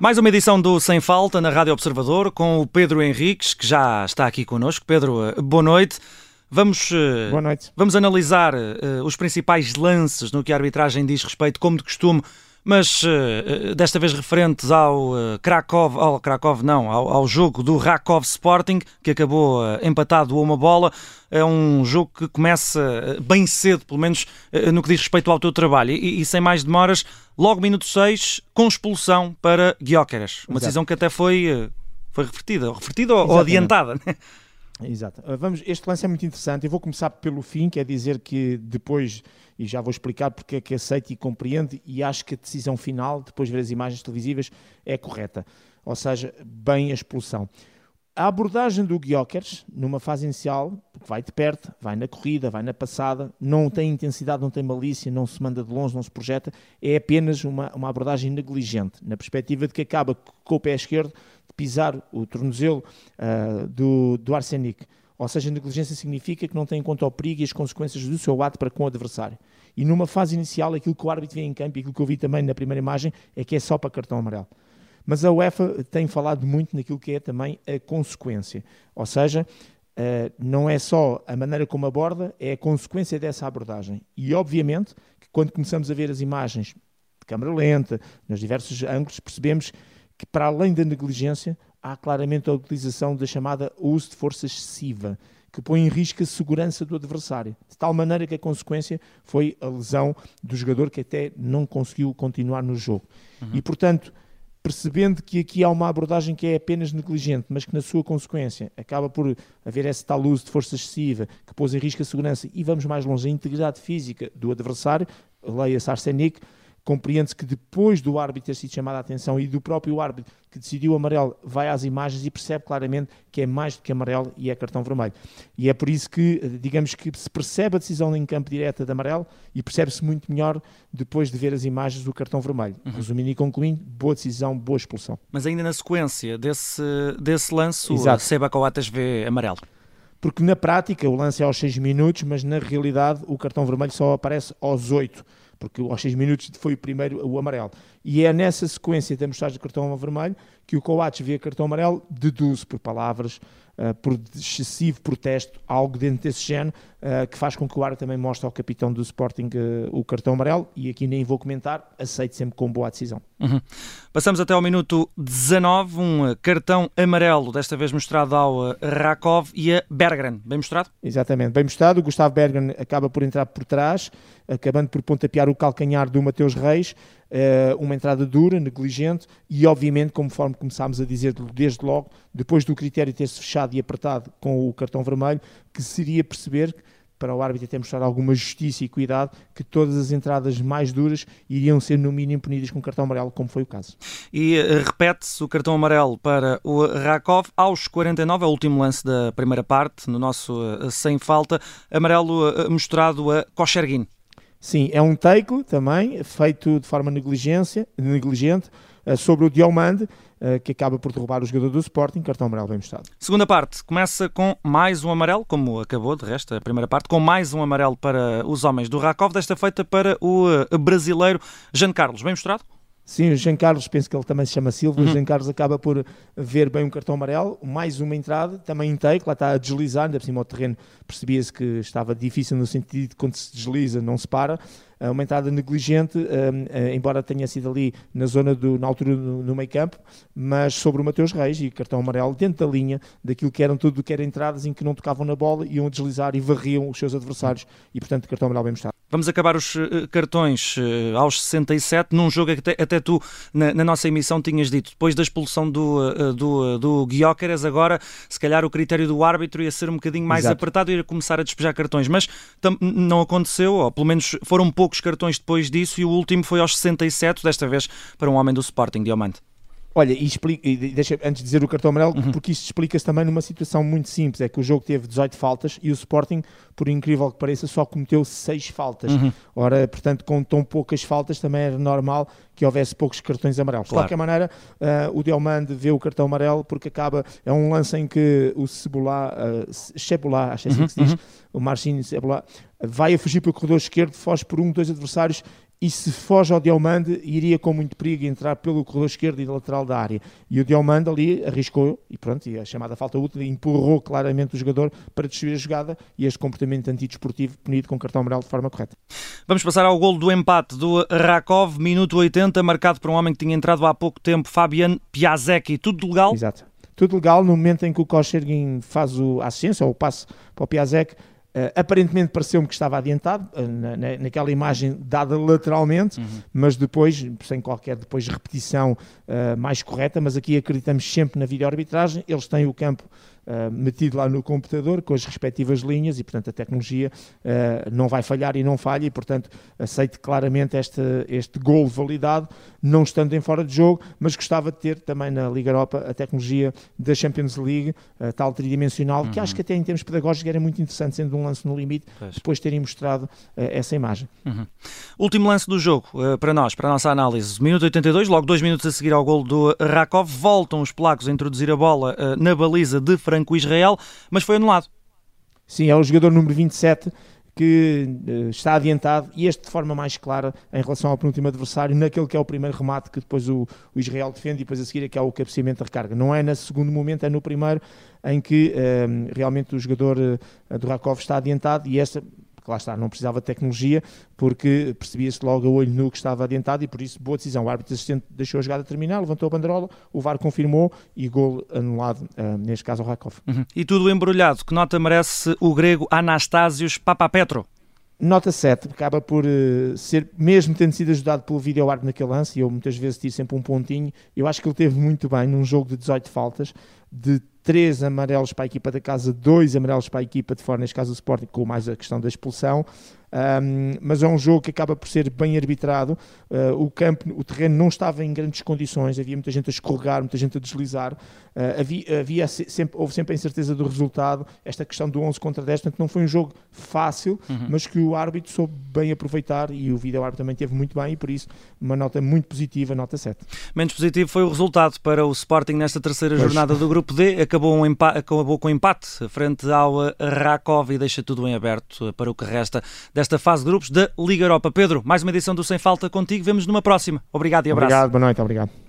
Mais uma edição do Sem Falta na Rádio Observador com o Pedro Henriques, que já está aqui connosco. Pedro, eh, boa noite. Vamos, eh, boa noite. vamos analisar uh, os principais lances no que a arbitragem diz respeito, como de costume, mas uh, desta vez referentes ao uh, Krakow, ao Krakow não, ao, ao, jogo do Rakov Sporting, que acabou empatado a uma bola. É um jogo que começa bem cedo, pelo menos no que diz respeito ao teu trabalho. E, e sem mais demoras, logo minuto 6, com expulsão para Guióqueras. Uma Exato. decisão que até foi, foi revertida, revertida ou adiantada. Né? Exato. Vamos, este lance é muito interessante. Eu vou começar pelo fim, quer dizer que depois e já vou explicar porque é que aceito e compreendo e acho que a decisão final, depois de ver as imagens televisivas, é correta. Ou seja, bem a expulsão. A abordagem do Guiokers, numa fase inicial, vai de perto, vai na corrida, vai na passada, não tem intensidade, não tem malícia, não se manda de longe, não se projeta, é apenas uma, uma abordagem negligente, na perspectiva de que acaba com o pé esquerdo pisar o tornozelo uh, do, do Arsenic. Ou seja, negligência significa que não tem em conta o perigo e as consequências do seu ato para com o adversário. E numa fase inicial, aquilo que o árbitro vê em campo e aquilo que eu vi também na primeira imagem é que é só para cartão amarelo. Mas a UEFA tem falado muito naquilo que é também a consequência. Ou seja, Uh, não é só a maneira como aborda, é a consequência dessa abordagem. E obviamente que quando começamos a ver as imagens de câmara lenta, nos diversos ângulos, percebemos que para além da negligência, há claramente a utilização da chamada uso de força excessiva, que põe em risco a segurança do adversário, de tal maneira que a consequência foi a lesão do jogador que até não conseguiu continuar no jogo. Uhum. E, portanto, percebendo que aqui há uma abordagem que é apenas negligente, mas que na sua consequência acaba por haver esse tal uso de força excessiva que pôs em risco a segurança e vamos mais longe, a integridade física do adversário, leia-se Arsenic, compreende-se que depois do árbitro ter sido chamado a atenção e do próprio árbitro que decidiu amarelo vai às imagens e percebe claramente que é mais do que amarelo e é cartão vermelho. E é por isso que, digamos que se percebe a decisão em campo direta de amarelo e percebe-se muito melhor depois de ver as imagens do cartão vermelho. Uhum. Resumindo e concluindo, boa decisão, boa expulsão. Mas ainda na sequência desse, desse lance, Exato. o Seba Coates vê amarelo porque na prática o lance é aos 6 minutos, mas na realidade o cartão vermelho só aparece aos 8 porque aos 6 minutos foi o primeiro o amarelo. E é nessa sequência de mostrar o cartão vermelho que o Coates vê cartão amarelo, deduz por palavras, uh, por excessivo protesto, algo dentro desse género, uh, que faz com que o árbitro também mostre ao capitão do Sporting uh, o cartão amarelo, e aqui nem vou comentar, aceito sempre com boa decisão. Uhum. Passamos até ao minuto 19, um cartão amarelo, desta vez mostrado ao Rakov e a Berggren, bem mostrado? Exatamente, bem mostrado, o Gustavo Berggren acaba por entrar por trás, acabando por pontapear o calcanhar do Mateus Reis, eh, uma entrada dura, negligente e, obviamente, conforme começámos a dizer desde logo, depois do critério ter-se fechado e apertado com o cartão vermelho, que seria perceber para o árbitro ter mostrar alguma justiça e cuidado que todas as entradas mais duras iriam ser no mínimo punidas com cartão amarelo, como foi o caso. E uh, repete-se o cartão amarelo para o Rakov aos 49, é o último lance da primeira parte, no nosso uh, sem falta, amarelo uh, mostrado a Kochergin. Sim, é um take também, feito de forma negligência, negligente, uh, sobre o Diomande, uh, que acaba por derrubar o jogador do Sporting, cartão amarelo bem mostrado. Segunda parte, começa com mais um amarelo, como acabou de resto a primeira parte, com mais um amarelo para os homens do Rakov, desta feita para o uh, brasileiro Jean Carlos, bem mostrado? Sim, o Jean Carlos, penso que ele também se chama Silva, uhum. o Jean Carlos acaba por ver bem um cartão amarelo, mais uma entrada, também take, lá está a deslizar, ainda por cima o terreno percebia-se que estava difícil no sentido de quando se desliza não se para, eh, uma entrada negligente, eh, embora tenha sido ali na zona do, na altura no, no meio campo, mas sobre o Mateus Reis e cartão amarelo dentro da linha daquilo que eram tudo que eram entradas em que não tocavam na bola, iam a deslizar e varriam os seus adversários e portanto cartão amarelo bem mostrado. Vamos acabar os uh, cartões uh, aos 67, num jogo que até, até tu, na, na, nossa emissão, tinhas dito, depois da expulsão do, uh, do, do agora, se calhar, o critério do árbitro ia ser um bocadinho mais Exato. apertado e ia começar a despejar cartões, mas não aconteceu, ou pelo menos foram poucos cartões depois disso, e o último foi aos 67, desta vez para um homem do Sporting, Diamante. Olha, e, explica, e deixa, antes de dizer o cartão amarelo, uhum. porque isto explica-se também numa situação muito simples: é que o jogo teve 18 faltas e o Sporting, por incrível que pareça, só cometeu 6 faltas. Uhum. Ora, portanto, com tão poucas faltas, também era normal que houvesse poucos cartões amarelos. Claro. De qualquer maneira, uh, o Diomande vê o cartão amarelo porque acaba. É um lance em que o Cebolá, uh, Cebolá acho que é assim uhum. que se diz, uhum. o Marcinho Cebolá, vai a fugir pelo corredor esquerdo, foge por um, dois adversários e se foge ao Diomande, iria com muito perigo entrar pelo corredor esquerdo e lateral da área. E o Diomande ali arriscou, e pronto, e a chamada falta útil, empurrou claramente o jogador para destruir a jogada e este comportamento antidesportivo punido com cartão amarelo de forma correta. Vamos passar ao golo do empate do Rakov, minuto 80, marcado por um homem que tinha entrado há pouco tempo, Fabian Piazecki. Tudo legal? Exato. Tudo legal no momento em que o Kochergin faz o, a assistência, ou o passe para o Piazek, Uh, aparentemente pareceu-me que estava adiantado uh, na, naquela imagem dada lateralmente, uhum. mas depois, sem qualquer depois repetição uh, mais correta, mas aqui acreditamos sempre na vídeo-arbitragem, eles têm o campo uh, metido lá no computador com as respectivas linhas e, portanto, a tecnologia uh, não vai falhar e não falha e, portanto, aceito claramente este, este gol validado, não estando em fora de jogo, mas gostava de ter também na Liga Europa a tecnologia da Champions League, a tal tridimensional, uhum. que acho que até em termos pedagógicos era muito interessante, sendo um lance no limite, pois. depois terem mostrado uh, essa imagem. Uhum. Último lance do jogo, para nós, para a nossa análise. Minuto 82, logo dois minutos a seguir ao gol do Rakov, voltam os polacos a introduzir a bola na baliza de Francisco Franco-Israel, mas foi anulado. Sim, é o jogador número 27 que uh, está adiantado e este de forma mais clara em relação ao penúltimo adversário, naquele que é o primeiro remate que depois o, o Israel defende e depois a seguir é que é o cabeceamento da recarga. Não é no segundo momento, é no primeiro em que uh, realmente o jogador uh, do Rakov está adiantado e esta lá está, não precisava de tecnologia, porque percebia-se logo a olho nu que estava adiantado e por isso boa decisão. O árbitro assistente deixou a jogada terminar, levantou a banderola, o VAR confirmou e gol anulado, uh, neste caso ao Rakov. Uhum. E tudo embrulhado, que nota merece o grego Anastásios Papapetro? Nota 7, acaba por uh, ser, mesmo tendo sido ajudado pelo vídeo árbitro naquele lance, e eu muitas vezes tiro sempre um pontinho, eu acho que ele teve muito bem num jogo de 18 faltas, de três amarelos para a equipa da casa, dois amarelos para a equipa de fora, neste caso o Sporting, com mais a questão da expulsão. Um, mas é um jogo que acaba por ser bem arbitrado. Uh, o campo, o terreno não estava em grandes condições, havia muita gente a escorregar, muita gente a deslizar. Uh, havia, havia sempre, houve sempre a incerteza do resultado, esta questão do 11 contra 10. Portanto, não foi um jogo fácil, uhum. mas que o árbitro soube bem aproveitar e o vídeo árbitro também teve muito bem. E por isso, uma nota muito positiva, nota 7. Menos positivo foi o resultado para o Sporting nesta terceira pois. jornada do Grupo D. Acabou, um acabou com um empate frente ao Rakov e deixa tudo em aberto para o que resta desta fase de grupos da Liga Europa. Pedro, mais uma edição do Sem Falta contigo. Vemos numa próxima. Obrigado e abraço. Obrigado, boa noite, obrigado.